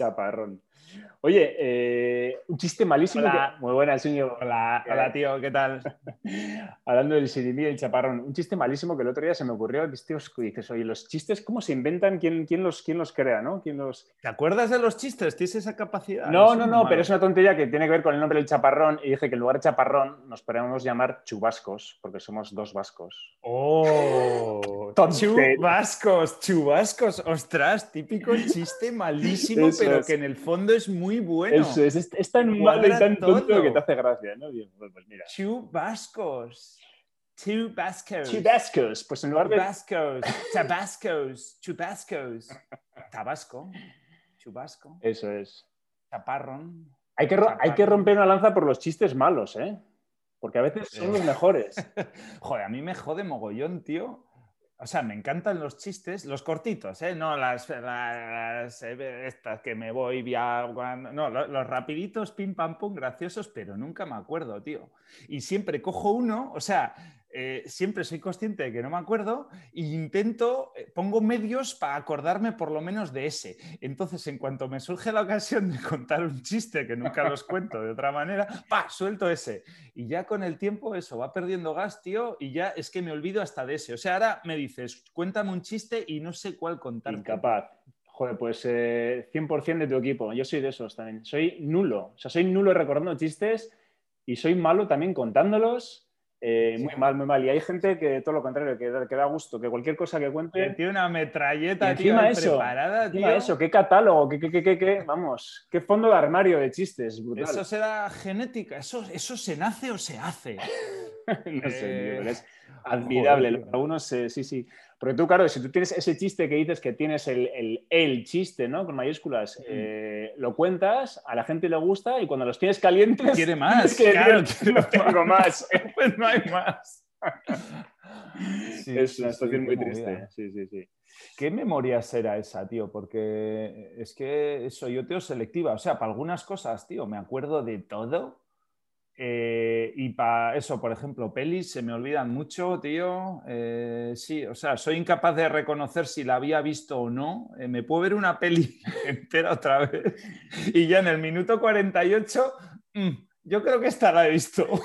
Chaparrón. Oye, eh, un chiste malísimo. Hola. que- Muy buenas, señor. Hola, hola tío, ¿qué tal? Hablando del sirimí y el chaparrón. Un chiste malísimo que el otro día se me ocurrió. Os- dices, oye, los chistes, ¿cómo se inventan? ¿Quién, quién, los, quién los crea, no? ¿Quién los... ¿Te acuerdas de los chistes? ¿Tienes esa capacidad? No, no, no, pero es una tontería que tiene que ver con el nombre del chaparrón. Y dije que en lugar de chaparrón nos podemos llamar chubascos, porque somos dos vascos. ¡Oh! Chubascos, chubascos. Ostras, típico chiste malísimo, Eso pero es. que en el fondo es muy bueno. Eso es, es, es tan malo y tan tonto todo. que te hace gracia, ¿no? Bien, pues pues mira. Chubascos. Chubascos. Chubascos, pues en lugar de Chubascos. Tabascos. Chubascos. Tabasco. Chubasco. Eso es. Chaparrón. Hay que, hay que romper una lanza por los chistes malos, ¿eh? Porque a veces son Eh. los mejores. Joder, a mí me jode mogollón, tío. O sea, me encantan los chistes, los cortitos, ¿eh? No las, las, eh, estas que me voy via... No, lo- los, rapiditos, pim, pam, pum, graciosos, pero nunca me acuerdo, tío. Y siempre cojo uno, o sea, eh, siempre soy consciente de que no me acuerdo e intento, eh, pongo medios para acordarme por lo menos de ese. Entonces, en cuanto me surge la ocasión de contar un chiste, que nunca los cuento de otra manera, pa, suelto ese. Y ya con el tiempo eso va perdiendo gas, tío, y ya es que me olvido hasta de ese. O sea, ahora me dices, cuéntame un chiste y no sé cuál contar. Incapaz. Joder, pues eh, 100% de tu equipo. Yo soy de esos también. Soy nulo. O sea, soy nulo recordando chistes y soy malo también contándolos. Eh. Muy mal, muy mal. Y hay gente que todo lo contrario, que, da- que da gusto, que cualquier cosa que Que cuente. tiene una metralleta, Y tío, encima eso, preparada, Encima tío. eso, qué catálogo, qué, qué, qué, qué, qué- vamos, qué fondo de armario de chistes, brutal. Eso será genética, eso, eso se nace o se hace. no sé, tío, Eh, es admirable. joder. Algunos, eh, sí, sí. Porque tú, claro, si tú tienes ese chiste que dices que tienes el, el, el chiste, ¿no? Con mayúsculas, eh, lo cuentas, a la gente le gusta y cuando los tienes calientes. Quiere más, que decir, claro, "No quiere tengo más. Pues no hay más. Sí, es una situación muy triste. Sí, sí, sí. ¿Qué memoria será esa, tío? Porque es que soy yo, tío, selectiva. O sea, para algunas cosas, tío, me acuerdo de todo. Eh, y para eso, por ejemplo, pelis se me olvidan mucho, tío. Eh, sí, o sea, soy incapaz de reconocer si la había visto o no. Eh, me puedo ver una peli entera otra vez y ya en el minuto 48, mm, yo creo que esta la he visto.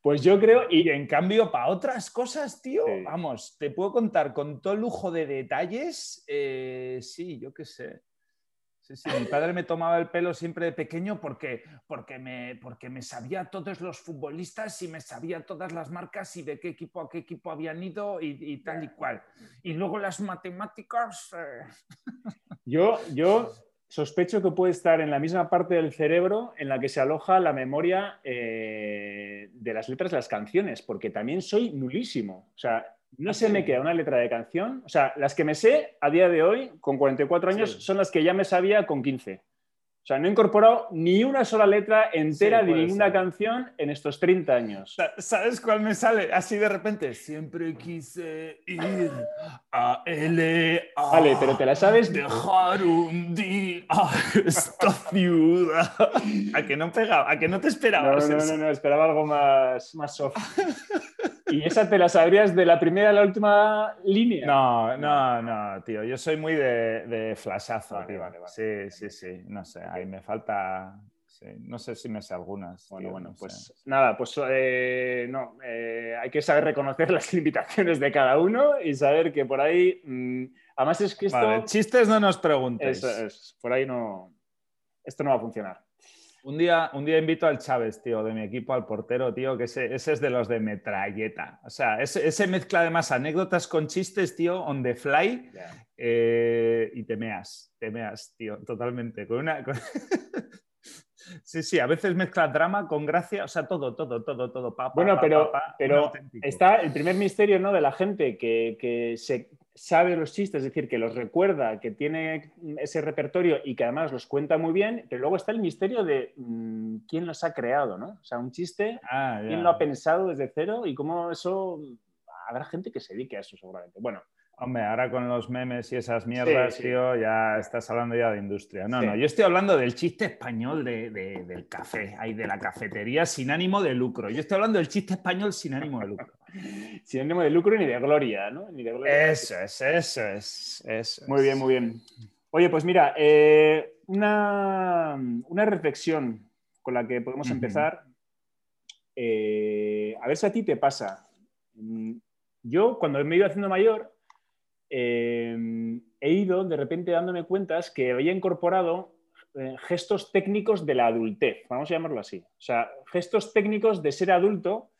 Pues yo creo, Y en cambio, para otras cosas, tío, Sí. vamos, te puedo contar con todo lujo de detalles. sí, yo qué sé. Sí, sí, mi padre me tomaba el pelo siempre de pequeño porque, porque, me, porque me sabía todos los futbolistas y me sabía todas las marcas y de qué equipo a qué equipo habían ido y, y tal y cual. Y luego las matemáticas. eh, yo, yo sospecho que puede estar en la misma parte del cerebro en la que se aloja la memoria eh, de las letras de las canciones, porque también soy nulísimo. O sea, no ¿Ah, se me queda una letra de canción. O sea, las que me sé a día de hoy, con 44 años, Sí. son las que ya me sabía con 15. O sea, no he incorporado ni una sola letra entera Sí, de ninguna ser. canción en estos 30 años. Sa- ¿Sabes cuál me sale? Así de repente. Siempre quise ir a L.A. Vale, pero te la sabes. Dejar un día esta ciudad. A que no pegaba, a que no te No, esperabas. no, eso? no, no, esperaba algo más, más soft. ¿Y esa te la sabrías de la primera a la última línea? No, no, no, tío. Yo soy muy de, de flashazo. Vale, vale, vale. Sí, sí, sí. No sé, ahí me falta. sí, No sé si me sé algunas. Bueno, tío, bueno, pues nada, pues eh, no, eh, hay que saber reconocer las limitaciones de cada uno y saber que por ahí, mm, además es que esto, Vale, chistes no nos preguntes. eso es, por ahí no, esto no va a funcionar. Un día, un día invito al Chávez, tío, de mi equipo, al portero, tío, que ese, ese es de los de metralleta. O sea, ese, ese mezcla además anécdotas con chistes, tío, on the fly, eh, y te meas, te meas, tío, totalmente. Con una. con- sí, sí, a veces mezcla drama con gracia, o sea, todo, todo, todo, todo. pa, pa, Bueno, pa, pero, pero está el primer misterio ¿no? de la gente que, que se sabe los chistes, es decir, que los recuerda, que tiene ese repertorio y que además los cuenta muy bien, pero luego está el misterio de mm, quién los ha creado, ¿no? O sea, un chiste, Ah, quién lo ha pensado desde cero y cómo eso... Habrá gente que se dedique a eso seguramente. Bueno, Hombre, ahora con los memes y esas mierdas, tío, ya estás hablando ya de industria. No, no, yo estoy hablando del chiste español del café, ahí de la cafetería sin ánimo de lucro. Yo estoy hablando del chiste español sin ánimo de lucro. sin ánimo de lucro ni de gloria, ¿no? Ni de gloria. Eso es, eso es, eso Muy bien, muy bien. Oye, pues mira, eh, una, reflexión con la que podemos empezar. Eh, a ver si a ti te pasa. Mm, yo, cuando me he ido haciendo mayor, Em, he ido de repente dándome cuentas que había incorporado eh, gestos técnicos de la adultez, vamos a llamarlo así. O sea, gestos técnicos de ser adulto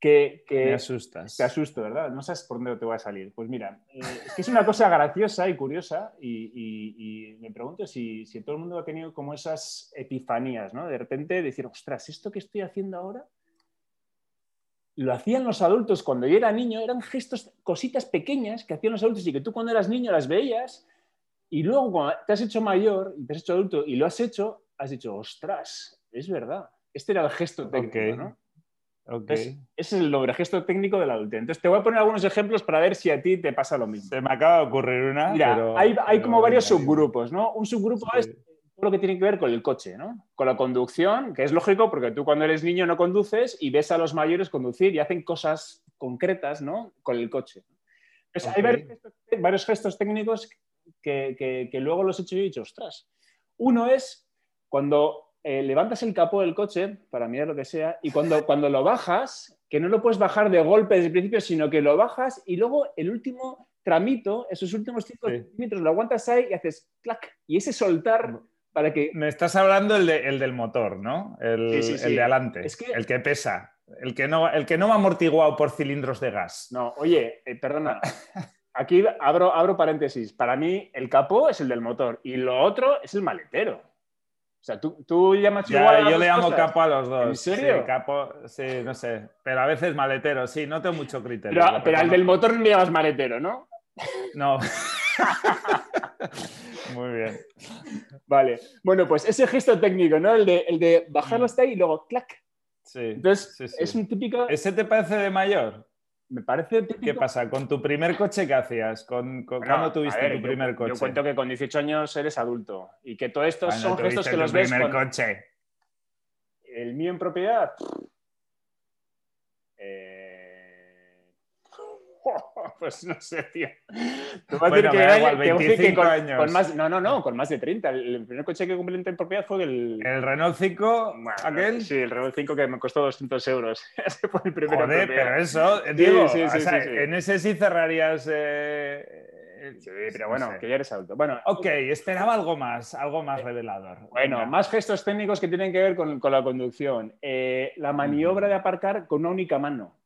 que... que Me asustas. Te asusto, ¿verdad? No sabes por dónde te voy a salir. Pues mira, eh, es que es una cosa graciosa y curiosa y, me pregunto si, si, todo el mundo ha tenido como esas epifanías, ¿no? De repente decir, ostras, ¿esto que estoy haciendo ahora? Lo hacían los adultos cuando yo era niño, eran gestos, cositas pequeñas que hacían los adultos y que tú cuando eras niño las veías y luego cuando te has hecho mayor y te has hecho adulto y lo has hecho, has dicho, ostras, es verdad. Este era el gesto técnico, ¿no? ese es el nombre, gesto técnico del adulto. Entonces te voy a poner algunos ejemplos para ver si a ti te pasa lo mismo. Se me acaba de ocurrir una. Mira, hay, como varios subgrupos, ¿no? Un subgrupo es lo que tiene que ver con el coche, ¿no? Con la conducción, que es lógico porque tú cuando eres niño no conduces y ves a los mayores conducir y hacen cosas concretas, ¿no? Con el coche. Pues hay varios gestos, técnicos que, luego los he hecho y he dicho, ostras. Uno es cuando eh, levantas el capó del coche para mirar lo que sea y cuando, cuando lo bajas, que no lo puedes bajar de golpe desde el principio, sino que lo bajas y luego el último tramito, esos últimos 5 centímetros, lo aguantas ahí y haces clac. Y ese soltar que... Me estás hablando el, del motor, ¿no? El, de adelante, el que pesa, el que, no, el que no va amortiguado por cilindros de gas. No, oye, eh, perdona. Aquí abro, abro paréntesis. Para mí, el capó es el del motor y lo otro es el maletero. O sea, tú, tú llamas igual Yo le llamo capo a los dos. ¿En serio? Sí, capo, sí, no sé. Pero a veces maletero, sí, no tengo mucho criterio. Pero, pero al del motor no le llamas maletero, ¿no? No. Muy bien. Vale. Bueno, pues ese gesto técnico, ¿no? El de, el de bajarlo hasta ahí y luego clac. Sí. Entonces, es un típico. ¿Ese te parece de mayor? Me parece típico. ¿Qué pasa? ¿Con tu primer coche qué hacías? ¿Con, ¿Cuándo tuviste tu primer coche? Yo cuento que con 18 años eres adulto y que todo esto son gestos que los ves. primer coche? El mío en propiedad. Eh pues no sé, tío. Te voy a decir que, igual, 25 con, años. Con más, no, no, no, con más de 30. El, primer coche que compré en propiedad fue el... ¿El Renault 5? ¿Aquel? Sí, el Renault 5 que me costó 200 euros. Ese fue el primero. Joder, pero eso, digo, sí, sí, en ese sí cerrarías... Eh... Sí, pero bueno, que ya eres adulto. Bueno, ok, esperaba algo más, algo más revelador. Bueno, más gestos técnicos que tienen que ver con, con la conducción. Eh, la maniobra de aparcar con una única mano.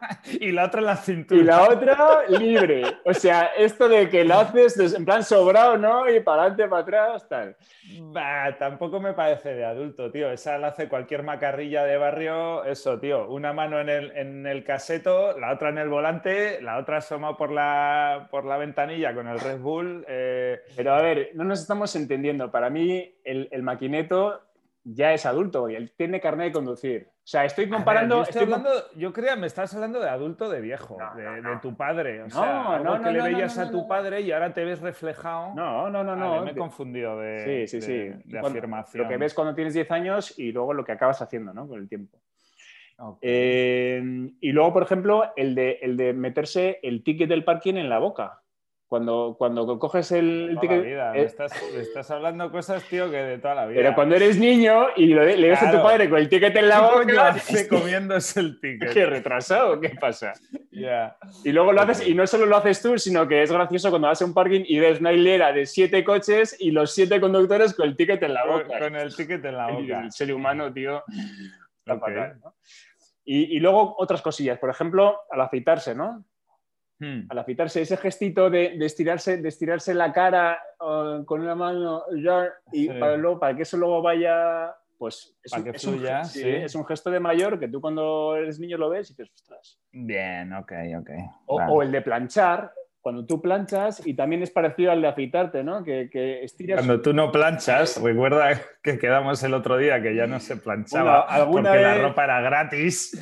y la otra en la cintura. Y la otra libre. O sea, esto de que lo haces en plan sobrado, ¿no? Y para adelante, para atrás, tal. Bah, tampoco me parece de adulto, tío. Esa la hace cualquier macarrilla de barrio. Eso, tío. Una mano en el, en el caseto, la otra en el volante, la otra asoma por la, por la ventanilla con el Red Bull. Eh. Pero a ver, no nos estamos entendiendo. Para mí, el, el maquineto ya es adulto y él tiene carnet de conducir. O sea, estoy comparando. yo, hablando, yo creo, me estás hablando de adulto de viejo, de, tu padre. O sea, no, que le veías a tu padre y ahora te ves reflejado. No, no, no, no. me he confundido de, sí, sí, sí. de afirmación. Lo que ves cuando tienes 10 años y luego lo que acabas haciendo, ¿no? Con el tiempo. Eh, y luego, por ejemplo, el de, el de meterse el ticket del parking en la boca. Cuando, cuando coges el, ticket. Vida. Me, eh, estás, estás, hablando cosas, tío, que de toda la vida. Pero cuando eres niño y le ves a tu padre con el ticket en la boca. hace comiéndose el ticket? ¿Qué retrasado? ¿Qué pasa? Y luego lo haces, y no solo lo haces tú, sino que es gracioso cuando vas a un parking y ves una hilera de siete coches y los siete conductores con el ticket en la boca. Con, el ticket en la boca. El ser humano, tío. y, y luego otras cosillas. Por ejemplo, al afeitarse, ¿no? Hmm. Al afeitarse, ese gestito de, estirarse, de estirarse la cara con una mano y para, luego, para que eso luego vaya, pues es, un, es, un, gesto de mayor que tú cuando eres niño lo ves y dices, ostras. Bien, ok, ok. O, el de planchar, cuando tú planchas y también es parecido al de afeitarte, ¿no? Que, estiras. Cuando tú no planchas, recuerda que quedamos el otro día que ya no se planchaba porque la ropa era gratis.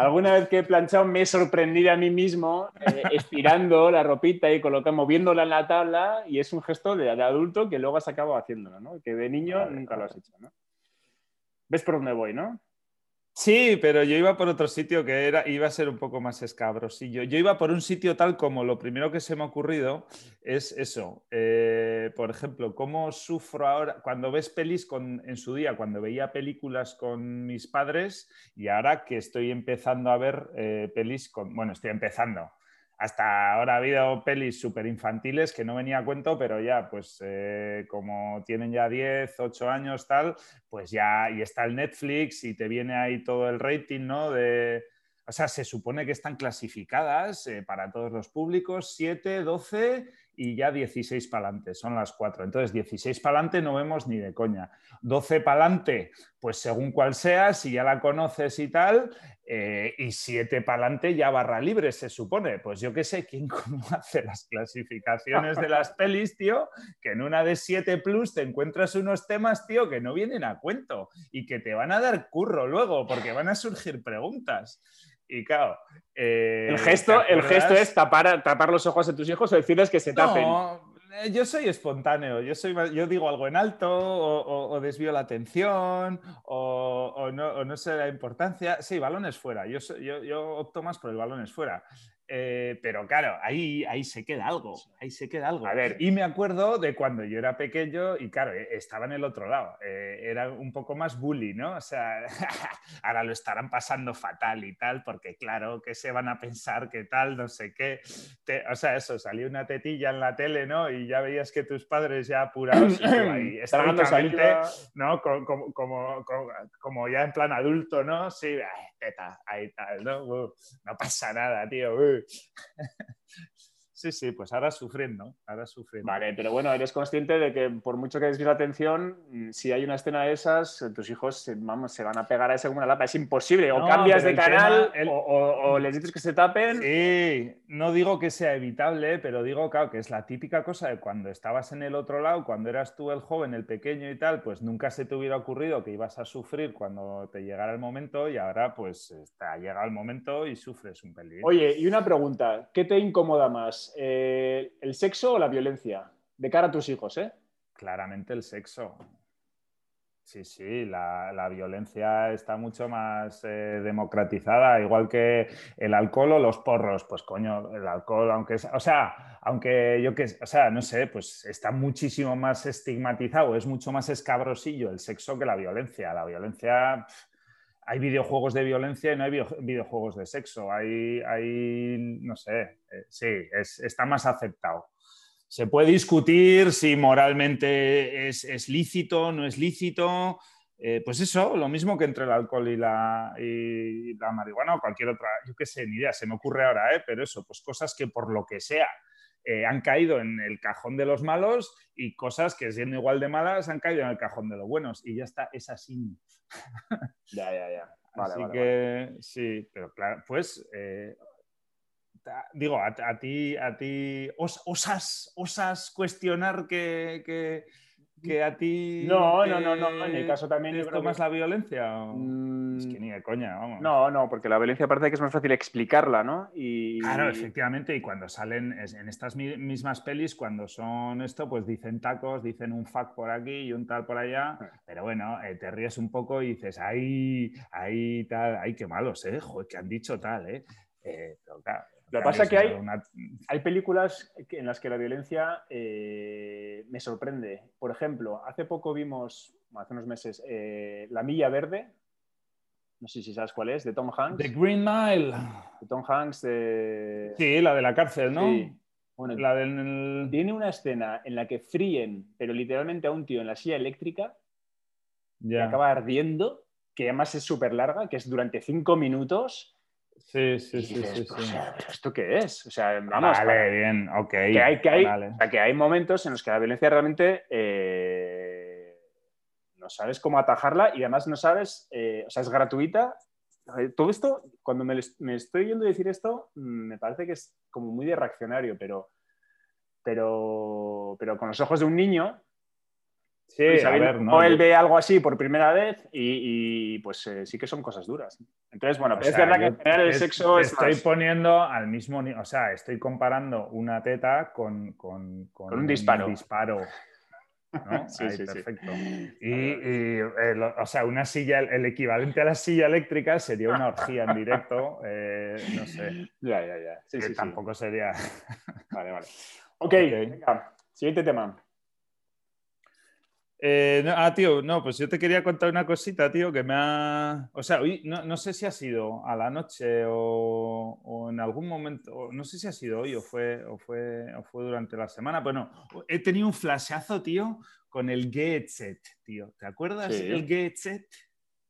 Alguna vez que he planchado me he sorprendido a mí mismo eh, estirando la ropita y colocando, moviéndola en la tabla y es un gesto de, adulto que luego has acabado haciéndolo, ¿no? Que de niño nunca lo has hecho, ¿no? ¿Ves por dónde voy, no? Sí, pero yo iba por otro sitio que era, iba a ser un poco más escabrosillo. Yo iba por un sitio tal como lo primero que se me ha ocurrido es eso. Eh, por ejemplo, cómo sufro ahora cuando ves pelis con, en su día, cuando veía películas con mis padres y ahora que estoy empezando a ver eh, pelis con, bueno, estoy empezando, hasta ahora ha habido pelis súper infantiles que no venía a cuento, pero ya, pues eh, como tienen ya 10, 8 años, tal, pues ya, y está el Netflix y te viene ahí todo el rating, ¿no? De, o sea, se supone que están clasificadas eh, para todos los públicos, 7, 12 y ya 16 para adelante, son las 4. Entonces, 16 para adelante no vemos ni de coña. 12 para adelante, pues según cual sea, si ya la conoces y tal, eh, y 7 para adelante ya barra libre, se supone. Pues yo qué sé, ¿quién hace las clasificaciones de las pelis, tío? Que en una de 7 plus te encuentras unos temas, tío, que no vienen a cuento y que te van a dar curro luego, porque van a surgir preguntas. Y claro. Eh, el, gesto, el gesto es tapar, tapar los ojos de tus hijos o decirles que se tapen. No, eh, yo soy espontáneo. Yo, soy, yo digo algo en alto o, desvío la atención o, no, no, sé la importancia. Sí, balones fuera. Yo, yo, yo opto más por el balones fuera. Eh, pero claro, ahí, ahí se queda algo, ahí se queda algo. A ver, y me acuerdo de cuando yo era pequeño y claro, eh, estaba en el otro lado, eh, era un poco más bully, ¿no? O sea, ahora lo estarán pasando fatal y tal, porque claro, que se van a pensar que tal, no sé qué. o sea, eso, salió una tetilla en la tele, ¿no? Y ya veías que tus padres ya apurados y ahí, ¿no? Como, como, como, ya en plan adulto, ¿no? Sí, teta, ahí tal, ¿no? no pasa nada, tío. true. Sí, sí, pues ahora sufriendo, ahora sufriendo. Vale, pero bueno, eres consciente de que por mucho que desvíes la atención, mm, si hay una escena de esas, tus hijos vamos, se van a pegar a ese como una lapa. Es imposible. O cambias de canal o, les dices que se tapen. Sí, no digo que sea evitable, pero digo, claro, que es la típica cosa de cuando estabas en el otro lado, cuando eras tú el joven, el pequeño y tal, pues nunca se te hubiera ocurrido que ibas a sufrir cuando te llegara el momento y ahora pues te ha llegado el momento y sufres un peligro. Oye, y una pregunta, ¿qué te incomoda más? Eh, ¿el sexo o la violencia? De cara a tus hijos, ¿eh? Claramente el sexo. Sí, sí, la, violencia está mucho más eh, democratizada, igual que el alcohol o los porros. Pues coño, el alcohol, aunque es, o sea, aunque yo que, o sea, no sé, pues está muchísimo más estigmatizado, es mucho más escabrosillo el sexo que la violencia. La violencia, hay videojuegos de violencia y no hay videojuegos de sexo. Hay, hay no sé, eh, sí, está más aceptado. Se puede discutir si moralmente es, lícito, no es lícito. Eh, pues eso, lo mismo que entre el alcohol y la, y la marihuana o cualquier otra, yo qué sé, ni idea, se me ocurre ahora, ¿eh? pero eso, pues cosas que por lo que sea han caído en el cajón de los malos y cosas que siendo igual de malas han caído en el cajón de los buenos y ya está, es así. Ya, ya, ya. Así que sí, pero claro, pues eh, digo, a, ti, a ti osas, osas cuestionar que, que a ti. No, no, no, no. En mi caso también. ¿Es más la violencia? Mm. Es que ni de coña, vamos. No, no, porque la violencia parece que es más fácil explicarla, ¿no? Y... Claro, efectivamente. Y cuando salen en estas mismas pelis, cuando son esto, pues dicen tacos, dicen un fuck por aquí y un tal por allá. Ah. Pero bueno, eh, te ríes un poco y dices, ay, ay, tal, ay, qué malos, ¿eh? Joder, que han dicho tal, ¿eh? eh pero claro, lo que pasa es que hay, hay películas en las que la violencia eh, me sorprende. Por ejemplo, hace poco vimos, hace unos meses, eh, La Milla Verde. No sé si sabes cuál es, de Tom Hanks. The Green Mile. De Tom Hanks. De... Sí, la de la cárcel, ¿no? Sí. Bueno, la del... Tiene una escena en la que fríen, pero literalmente a un tío en la silla eléctrica, y acaba ardiendo, que además es súper larga, que es durante cinco minutos Sí, sí, sí, sí, ¿Esto qué es? O sea, vamos. Vale, bien, ok. Que hay, que, hay, que hay momentos en los que la violencia realmente eh, no sabes cómo atajarla y además no sabes, eh, o sea, es gratuita. Todo esto, cuando me, me, estoy viendo decir esto, mm, me parece que es como muy de reaccionario, pero, pero, pero con los ojos de un niño Sí, o él ve algo así por primera vez y, pues eh, sí que son cosas duras. Entonces, bueno, es verdad que en general el sexo es Estoy poniendo al mismo o sea, estoy comparando una teta con, con, un disparo. disparo. ¿no? sí, sí, perfecto. Y, o sea, una silla, el equivalente a la silla eléctrica sería una orgía en directo, eh, no sé. Ya, ya, ya. Sí, sí, tampoco sería. Vale, vale. Ok, okay. Venga, siguiente tema. Eh, ah, tío, no, pues yo te quería contar una cosita, tío, que me ha... O sea, hoy, no, sé si ha sido a la noche o, en algún momento, no sé si ha sido hoy o fue, o fue, o fue durante la semana, pero no, he tenido un flashazo, tío, con el Get Set, tío. ¿Te acuerdas del Get Set?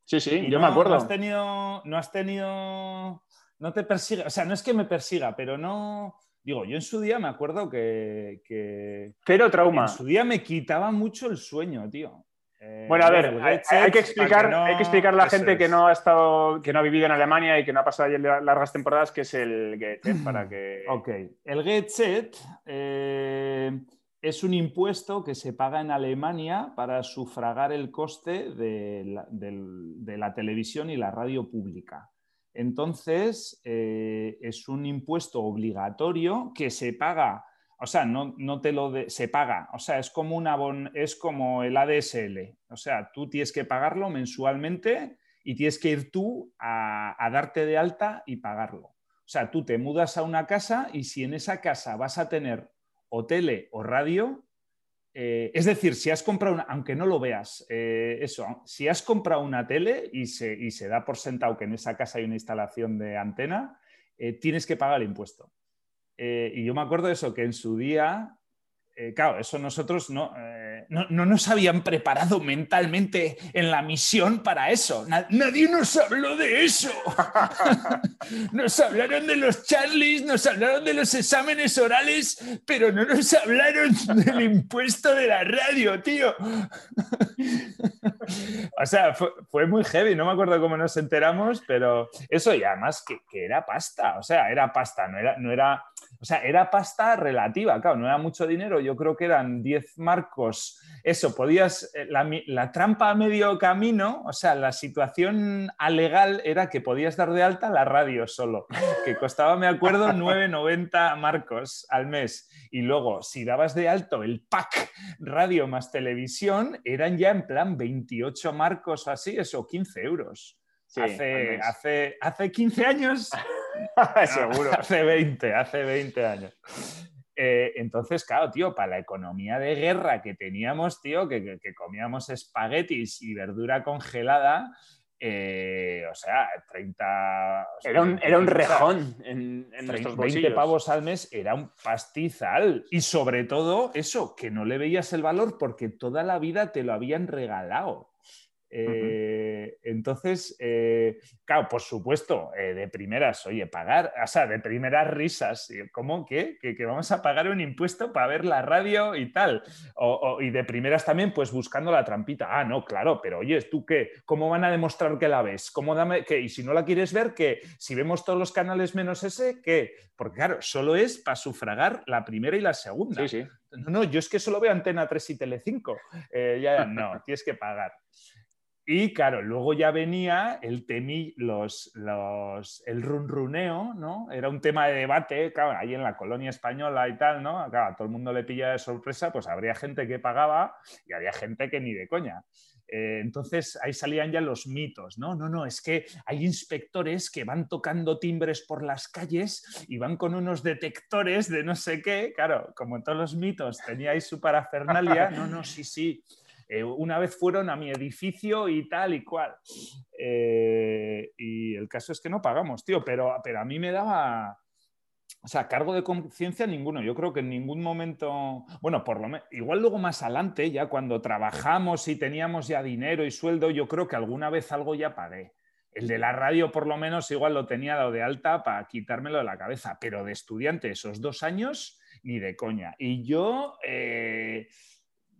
Sí, sí, yo me acuerdo. No has tenido, no has tenido, no te persiga, o sea, no es que me persiga, pero no Digo, yo en su día me acuerdo que, que... Cero trauma. En su día me quitaba mucho el sueño, tío. Eh, bueno, a ver, hay, que explicar, hay que explicar a la gente que no ha estado, que no ha vivido en Alemania y que no ha pasado allí largas temporadas, que es el GET, para que. Ok. El GET eh, es un impuesto que se paga en Alemania para sufragar el coste de la televisión y la radio pública. Entonces, eh, es un impuesto obligatorio que se paga, o sea, no, te lo se paga, o sea, es como, una es como el ADSL, o sea, tú tienes que pagarlo mensualmente y tienes que ir tú a, a darte de alta y pagarlo. O sea, tú te mudas a una casa y si en esa casa vas a tener o tele o radio, eh, es decir, si has comprado una, aunque no lo veas, eh, eso, si has comprado una tele y se, da por sentado que en esa casa hay una instalación de antena, eh, tienes que pagar el impuesto. y yo me acuerdo de eso, que en su día eh, claro, eso nosotros eh, no, no, nos habían preparado mentalmente en la misión para eso. nadie nos habló de eso. nos hablaron de los Charlies, nos hablaron de los exámenes orales, pero no nos hablaron del impuesto de la radio, tío. o sea, fue, muy heavy, no me acuerdo cómo nos enteramos, pero eso y además que, que era pasta, o sea, era pasta, no era, no era o sea, era pasta relativa, claro, no era mucho dinero, yo creo que eran 10 marcos. Eso, podías, eh, la, trampa a medio camino, o sea, la situación alegal era que podías dar de alta la radio solo, que costaba, me acuerdo, 9,90 marcos al mes. Y luego, si dabas de alto el pack radio más televisión, eran ya en plan 28 marcos o así, eso, 15 euros. hace, hace, hace 15 años Seguro. hace 20, hace 20 años. Eh, entonces, claro, tío, para la economía de guerra que teníamos, tío, que, comíamos espaguetis y verdura congelada, eh, o sea, 30... era, un, era un rejón en, en 20 pavos al mes era un pastizal. Y sobre todo eso, que no le veías el valor porque toda la vida te lo habían regalado. Eh, entonces, eh, claro, por supuesto, eh, de primeras, oye, pagar, o sea, de primeras risas, ¿cómo que, que, vamos a pagar un impuesto para ver la radio y tal? y de primeras también, pues buscando la trampita. Ah, no, claro, pero oye, ¿tú qué? ¿Cómo van a demostrar que la ves? ¿Cómo dame que Y si no la quieres ver, que si vemos todos los canales menos ese, ¿qué? Porque claro, solo es para sufragar la primera y la segunda. Sí, sí. No, no, yo es que solo veo Antena 3 y Telecinco. ya, no, tienes que pagar. Y claro, luego ya venía el temi, los, los, el runruneo, ¿no? Era un tema de debate, claro, ahí en la colonia española y tal, ¿no? Claro, a todo el mundo le pilla de sorpresa, pues habría gente que pagaba y había gente que ni de coña. Eh, entonces ahí salían ya los mitos, ¿no? No, no, es que hay inspectores que van tocando timbres por las calles y van con unos detectores de no sé qué, claro, como todos los mitos teníais su parafernalia, no, no, sí, sí, eh, una vez fueron a mi edificio y tal y cual. Eh, y el caso es que no pagamos, tío, pero, pero a mí me daba... O sea, cargo de conciencia ninguno. Yo creo que en ningún momento, bueno, por lo menos, igual luego más adelante, ya cuando trabajamos y teníamos ya dinero y sueldo, yo creo que alguna vez algo ya pagué. El de la radio, por lo menos, igual lo tenía dado de alta para quitármelo de la cabeza, pero de estudiante esos dos años, ni de coña. Y yo, eh,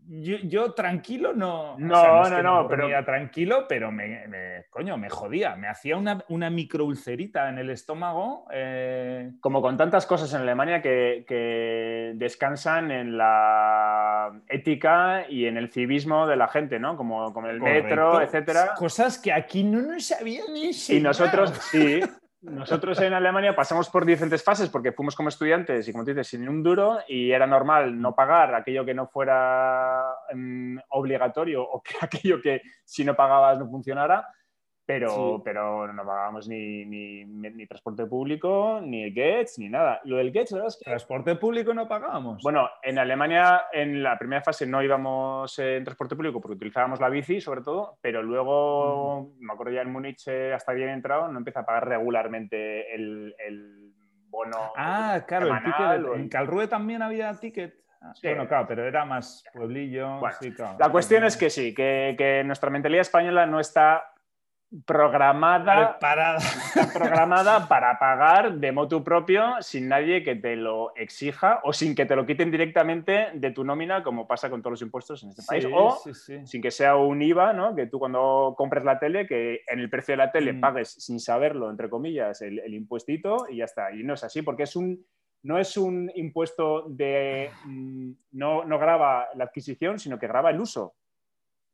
yo, tranquilo no. No, no, no, pero. tranquilo, pero me, coño, me jodía. Me hacía una, una microulcerita en el estómago. Eh. Como con tantas cosas en Alemania que, descansan en la ética y en el civismo de la gente, ¿no? Como, como el metro, etcétera. Cosas que aquí no nos sabían ni Y nosotros, sí. Nosotros en Alemania pasamos por diferentes fases porque fuimos como estudiantes y como tú dices, sin un duro y era normal no pagar aquello que no fuera mm, obligatorio o que aquello que si no pagabas no funcionara pero, pero no pagábamos ni, ni, transporte público, ni el GETS, ni nada. Lo del GETS, ¿verdad? Es que... ¿Transporte público no pagábamos? Bueno, en Alemania en la primera fase no íbamos en transporte público porque utilizábamos la bici sobre todo, pero luego, me acuerdo ya en Múnich, eh, hasta bien entrado, no empieza a pagar regularmente el, el bono. Ah, claro, el ticket. En Calrue también había ticket. Ah, bueno, claro, pero era más pueblillo. La cuestión es que sí, que, que, nuestra mentalidad española no está programada, programada para pagar de motu propio sin nadie que te lo exija o sin que te lo quiten directamente de tu nómina, como pasa con todos los impuestos en este país. O sin que sea un IVA, ¿no? que tú cuando compres la tele, que en el precio de la tele mm. pagues sin saberlo, entre comillas, el, el, impuestito y ya está. Y no es así, porque es un, no es un impuesto de... Mm, no, no graba la adquisición, sino que graba el uso.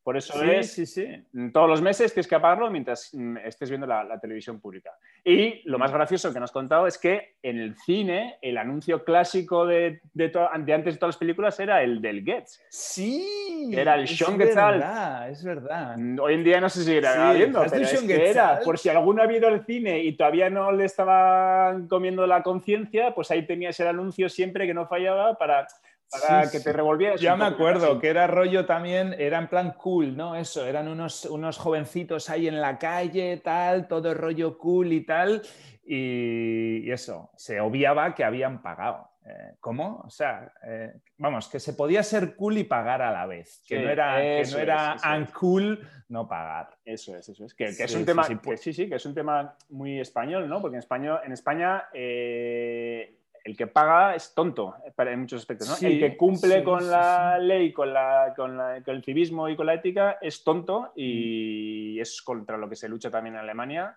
Por eso es, sí, sí. Mm, todos los meses tienes que pagarlo mientras mm, estés viendo la, televisión pública. Y lo más gracioso que nos has contado es que en el cine el anuncio clásico de, de, antes de todas las películas era el del Getz. Sí. Era el Sean Es verdad, es verdad. Mm, hoy en día no sé si era viendo, pero es que era, por si alguno ha ido al cine y todavía no le estaban comiendo la conciencia, pues ahí tenías el anuncio siempre que no fallaba para para que te revolvieras. Ya me acuerdo que era rollo también, era en plan cool, ¿no? Eso, eran unos, unos jovencitos ahí en la calle, tal, todo rollo cool y tal, y, eso, se obviaba que habían pagado. Eh, ¿Cómo? O sea, eh, vamos, que se podía ser cool y pagar a la vez, que no era, que no era uncool no pagar. Eso es, eso es. Que, es un tema, pues. sí, sí, que es un tema muy español, ¿no? Porque en, español, en España eh, el que paga es tonto en muchos aspectos. el que cumple con la ley, con, la, con, el civismo y con la ética es tonto y mm. es contra lo que se lucha también en Alemania.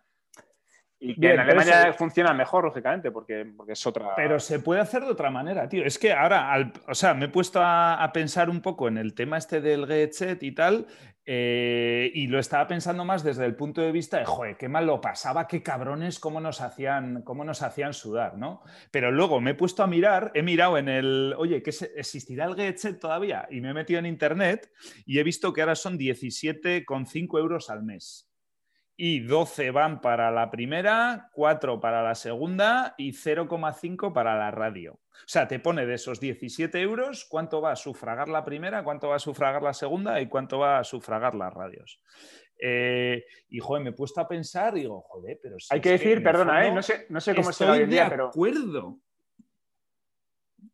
Y que en Alemania funciona mejor, lógicamente, porque, porque, es otra. Pero se puede hacer de otra manera, tío. Es que ahora, o sea, me he puesto a, pensar un poco en el tema este del Getset y tal, eh, y lo estaba pensando más desde el punto de vista de, joder, qué mal lo pasaba, qué cabrones, cómo nos hacían, cómo nos hacían sudar, ¿no? Pero luego me he puesto a mirar, he mirado en el, oye, ¿qué ¿existirá el GetSet todavía? Y me he metido en internet y he visto que ahora son 17,5 euros al mes y 12 van para la primera, 4 para la segunda y 0,5 para la radio. O sea, te pone de esos 17 euros cuánto va a sufragar la primera, cuánto va a sufragar la segunda y cuánto va a sufragar las radios. Eh, y joder, me he puesto a pensar y digo, joder, pero Hay que decir, perdona, ¿eh? no, sé, no sé cómo será hoy en día, pero. acuerdo.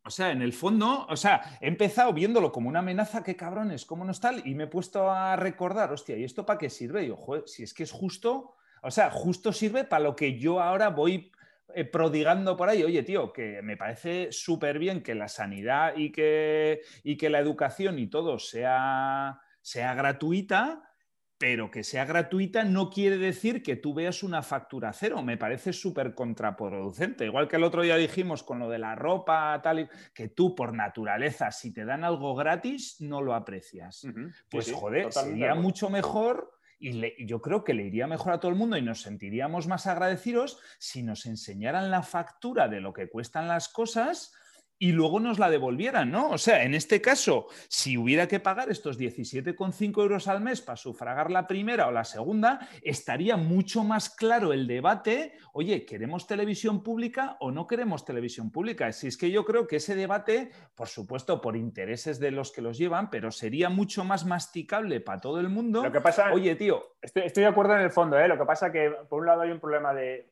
O sea, en el fondo, o sea, he empezado viéndolo como una amenaza, qué cabrones, cómo no es tal, y me he puesto a recordar, hostia, ¿y esto para qué sirve? Y yo, si es que es justo, o sea, justo sirve para lo que yo ahora voy eh, prodigando por ahí. Oye, tío, que me parece súper bien que la sanidad y que, y que la educación y todo sea, sea gratuita, pero que sea gratuita no quiere decir que tú veas una factura cero. Me parece súper contraproducente. Igual que el otro día dijimos con lo de la ropa, tal, que tú por naturaleza, si te dan algo gratis, no lo aprecias. Pues joder, sería mucho mejor y yo creo que le iría mejor a todo el mundo y nos sentiríamos más agradecidos si nos enseñaran la factura de lo que cuestan las cosas y luego nos la devolvieran, ¿no? O sea, en este caso, si hubiera que pagar estos 17,5 euros al mes para sufragar la primera o la segunda, estaría mucho más claro el debate, oye, ¿queremos televisión pública o no queremos televisión pública? Si es que yo creo que ese debate, por supuesto, por intereses de los que los llevan, pero sería mucho más masticable para todo el mundo. Lo que pasa, oye, tío, estoy, estoy de acuerdo en el fondo, ¿eh? Lo que pasa que, por un lado, hay un problema de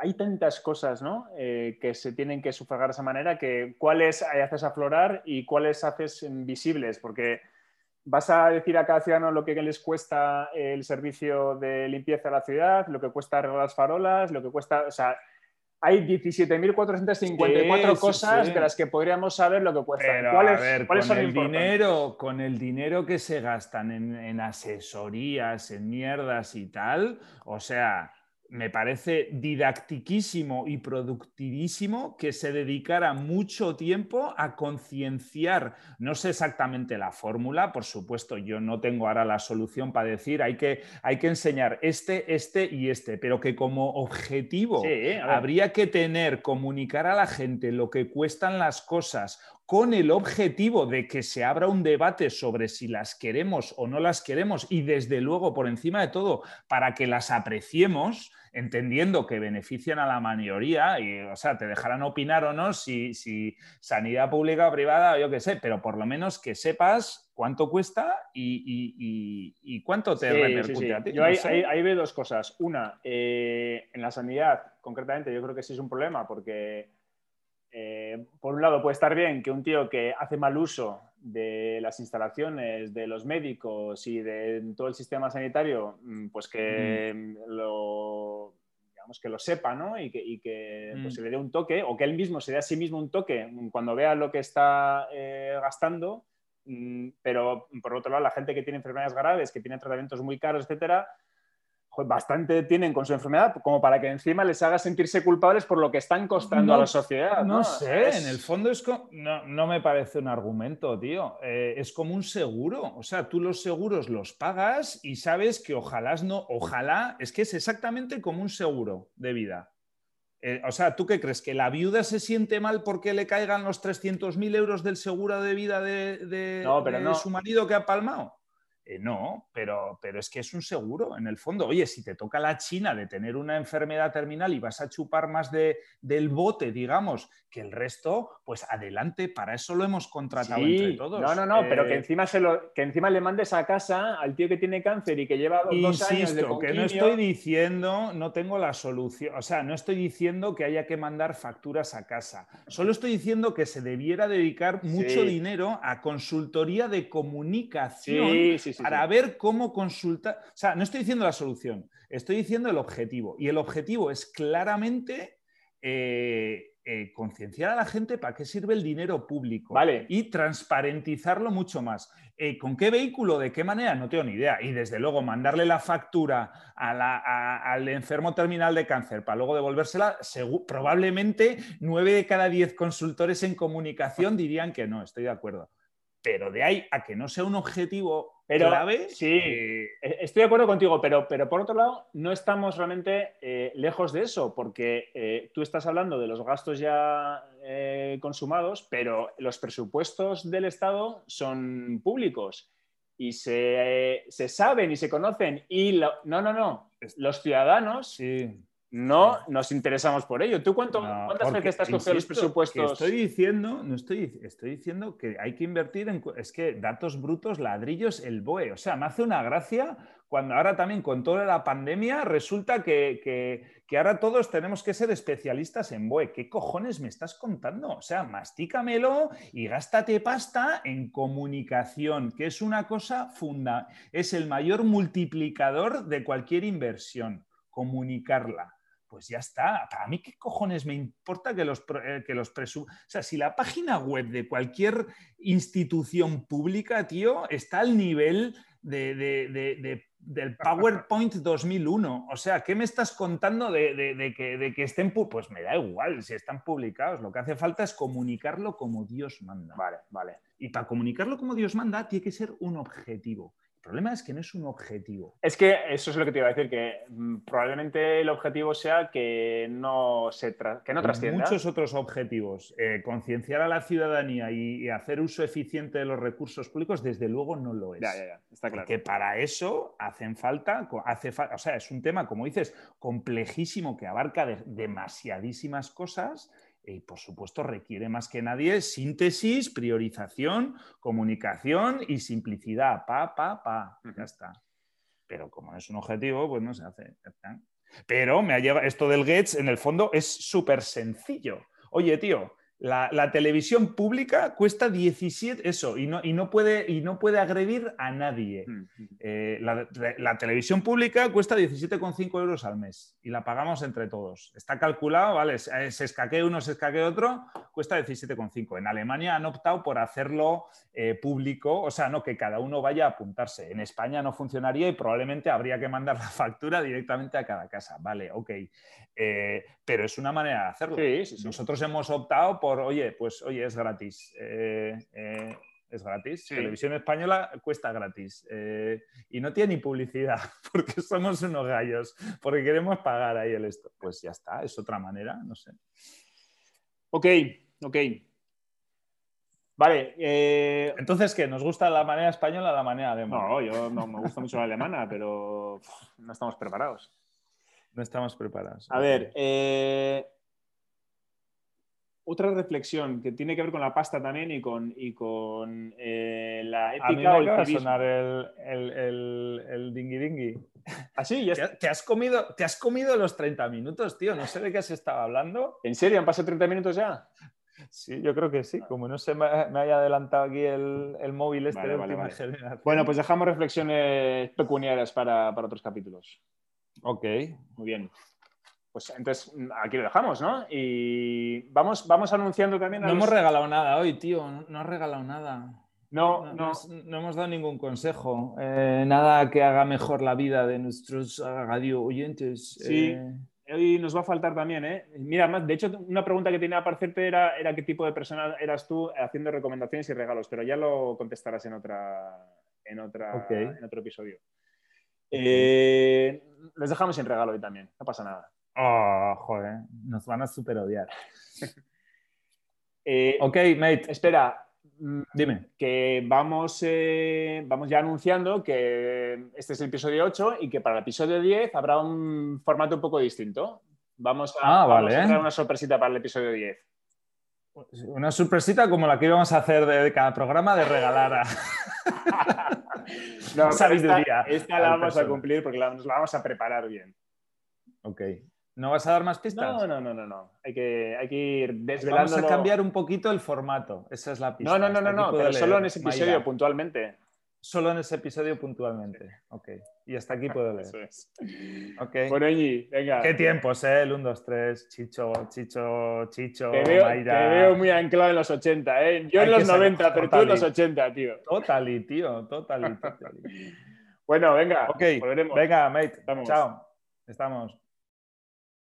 hay tantas cosas ¿no? Eh, que se tienen que sufragar de esa manera que cuáles haces aflorar y cuáles haces visibles, porque vas a decir a cada ciudadano lo que les cuesta el servicio de limpieza de la ciudad, lo que cuesta arreglar las farolas, lo que cuesta, o sea, hay 17.454 cosas de las que podríamos saber lo que cuesta. ¿Cuáles, son el dinero, con el dinero que se gastan en, en asesorías, en mierdas y tal, o sea, me parece didactiquísimo y productivísimo que se dedicara mucho tiempo a concienciar, no sé exactamente la fórmula, por supuesto, yo no tengo ahora la solución para decir, hay que, hay que enseñar este, este y este, pero que como objetivo habría que tener, comunicar a la gente lo que cuestan las cosas, con el objetivo de que se abra un debate sobre si las queremos o no las queremos y desde luego, por encima de todo, para que las apreciemos, entendiendo que benefician a la mayoría y, o sea, te dejarán opinar o no si, sanidad pública o privada, yo qué sé, pero por lo menos que sepas cuánto cuesta y, cuánto te repercute a ti. Yo ahí, veo dos cosas. Una, eh, en la sanidad, concretamente, yo creo que sí es un problema porque eh, por un lado puede estar bien que un tío que hace mal uso de las instalaciones, de los médicos y de todo el sistema sanitario, mm, pues que lo digamos que lo sepa, ¿no? Y que, pues, se le dé un toque, o que él mismo se dé a sí mismo un toque cuando vea lo que está eh, gastando. Mm, pero por otro lado, la gente que tiene enfermedades graves, que tiene tratamientos muy caros, etcétera, bastante tienen con su enfermedad como para que encima les haga sentirse culpables por lo que están costando a la sociedad. No, sé, en el fondo es no, me parece un argumento, tío. Eh, es como un seguro. O sea, tú los seguros los pagas y sabes que ojalá no, ojalá, es que es exactamente como un seguro de vida. Eh, o sea, ¿tú qué crees? ¿Que la viuda se siente mal porque le caigan los 300.000 euros del seguro de vida de, de su marido que ha palmado? Eh, no, pero, pero es que es un seguro en el fondo. Oye, si te toca la China de tener una enfermedad terminal y vas a chupar más de, del bote, digamos, que el resto, pues adelante, para eso lo hemos contratado entre todos. No, no, no, pero que eh, encima, se lo, que encima le mandes a casa al tío que tiene cáncer y que lleva dos, años de que no estoy diciendo, no tengo la solución, o sea, no estoy diciendo que haya que mandar facturas a casa. Solo estoy diciendo que se debiera dedicar mucho dinero a consultoría de comunicación. Sí, sí, para ver cómo consultar. O sea, no estoy diciendo la solución, estoy diciendo el objetivo. Y el objetivo es claramente eh, eh, concienciar a la gente para qué sirve el dinero público vale. y transparentizarlo mucho más. Eh, ¿Con qué vehículo? ¿De qué manera? No tengo ni idea. Y desde luego mandarle la factura al enfermo terminal de cáncer para luego devolvérsela, probablemente nueve de cada diez consultores en comunicación dirían que no, estoy de acuerdo. Pero de ahí a que no sea un objetivo pero, Sí, eh, estoy de acuerdo contigo, pero, pero por otro lado, no estamos realmente eh, lejos de eso, porque eh, tú estás hablando de los gastos ya consumados, pero los presupuestos del Estado son públicos y se, saben y se conocen. Y no, no, no, los ciudadanos sí no nos interesamos por ello. ¿Tú cuánto, cuántas veces estás cogiendo los presupuestos? estoy diciendo, no estoy, estoy diciendo que hay que invertir en es que datos brutos, ladrillos, el BOE. O sea, me hace una gracia cuando ahora también con toda la pandemia resulta que, que, ahora todos tenemos que ser especialistas en BOE. ¿Qué cojones me estás contando? O sea, mastícamelo y gástate pasta en comunicación, que es una cosa funda, es el mayor multiplicador de cualquier inversión, comunicarla pues ya está. Para mí, ¿qué cojones me importa que los, eh, que los O sea, si la página web de cualquier institución pública, tío, está al nivel de, del PowerPoint 2001. O sea, ¿qué me estás contando de, que, de que estén... Pues me da igual si están publicados. Lo que hace falta es comunicarlo como Dios manda. Vale, vale. Y para comunicarlo como Dios manda, tiene que ser un objetivo. El problema es que no es un objetivo. Es que eso es lo que te iba a decir, que mm, probablemente el objetivo sea que no, se que no trascienda. Muchos otros objetivos. Eh, concienciar a la ciudadanía y, hacer uso eficiente de los recursos públicos, desde luego no lo es. Ya, ya, ya. Está claro. Porque para eso hacen falta, hace o sea, es un tema, como dices, complejísimo que abarca demasiadísimas cosas y por supuesto requiere más que nadie síntesis, priorización, comunicación y simplicidad. Pa, pa, pa. Ya está. Pero como es un objetivo, pues no se hace. Pero me ha llevado esto del Gates, en el fondo, es súper sencillo. Oye, tío, La, televisión pública cuesta 17, eso, y no, y no, puede, y no puede agredir a nadie. Mm, mm. Eh, la, televisión pública cuesta 17,5 euros al mes y la pagamos entre todos. Está calculado, ¿vale? Se escaquee uno, se escaquee otro, cuesta 17,5. En Alemania han optado por hacerlo eh, público, o sea, no que cada uno vaya a apuntarse. En España no funcionaría y probablemente habría que mandar la factura directamente a cada casa. Vale, ok. Eh, pero es una manera de hacerlo. Nosotros hemos optado por, oye, pues oye, es gratis. Eh, eh, es gratis. Televisión española cuesta gratis. y no tiene ni publicidad, porque somos unos gallos, porque queremos pagar ahí el esto. Pues ya está, es otra manera, no sé. Ok, ok. Vale. Entonces, ¿qué? ¿Nos gusta la manera española o la manera alemana? No, yo no me gusta mucho la alemana, pero no estamos preparados. No estamos preparados. A ver, eh, otra reflexión que tiene que ver con la pasta también y con, y con eh, la ética o el sonar el, el, el, dingui dingui. ¿Así? ¿Te, ¿Te, has comido, ¿Te has comido los 30 minutos, tío? No sé de qué has estado hablando. ¿En serio? ¿Han pasado 30 minutos ya? Sí, yo creo que sí. Como no se me, haya adelantado aquí el, el móvil este de Bueno, pues dejamos reflexiones pecuniarias para, para otros capítulos. Ok. Muy bien. Pues entonces aquí lo dejamos, ¿no? Y vamos, vamos anunciando también. no hemos regalado nada hoy, tío. No, has regalado nada. No, no. No, hemos dado ningún consejo. Eh, nada que haga mejor la vida de nuestros radio oyentes. Sí. Eh. Hoy nos va a faltar también, ¿eh? Mira, de hecho, una pregunta que tenía para hacerte era, era qué tipo de persona eras tú haciendo recomendaciones y regalos, pero ya lo contestarás en, otra, en, otra, en otro episodio. Eh, les dejamos sin regalo hoy también, no pasa nada. Oh, joder, nos van a super odiar. eh, ok, mate. Espera, mm, dime. Que vamos, eh, vamos ya anunciando que este es el episodio 8 y que para el episodio 10 habrá un formato un poco distinto. Vamos a, ah, una sorpresita para el episodio 10. Una sorpresita como la que íbamos a hacer de cada programa de regalar a... no, sabiduría. Esta, la vamos a cumplir porque la, nos la vamos a preparar bien. Ok. ¿No vas a dar más pistas? No, no, no, no. no. Hay, que, hay que ir desvelando. Vamos a cambiar un poquito el formato. Esa es la pista. No, no, no, no, pero solo en ese episodio puntualmente. Solo en ese episodio puntualmente. Ok. Y hasta aquí puedo leer. Eso es. Okay. Bueno, venga. Qué tiempos, ¿eh? El 1, 2, 3, Chicho, Chicho, Chicho, te veo, Te veo muy anclado en los 80, ¿eh? Yo en los 90, pero tú en los 80, tío. Totally, tío. Totally, bueno, venga. Ok. Venga, mate. Chao. Estamos.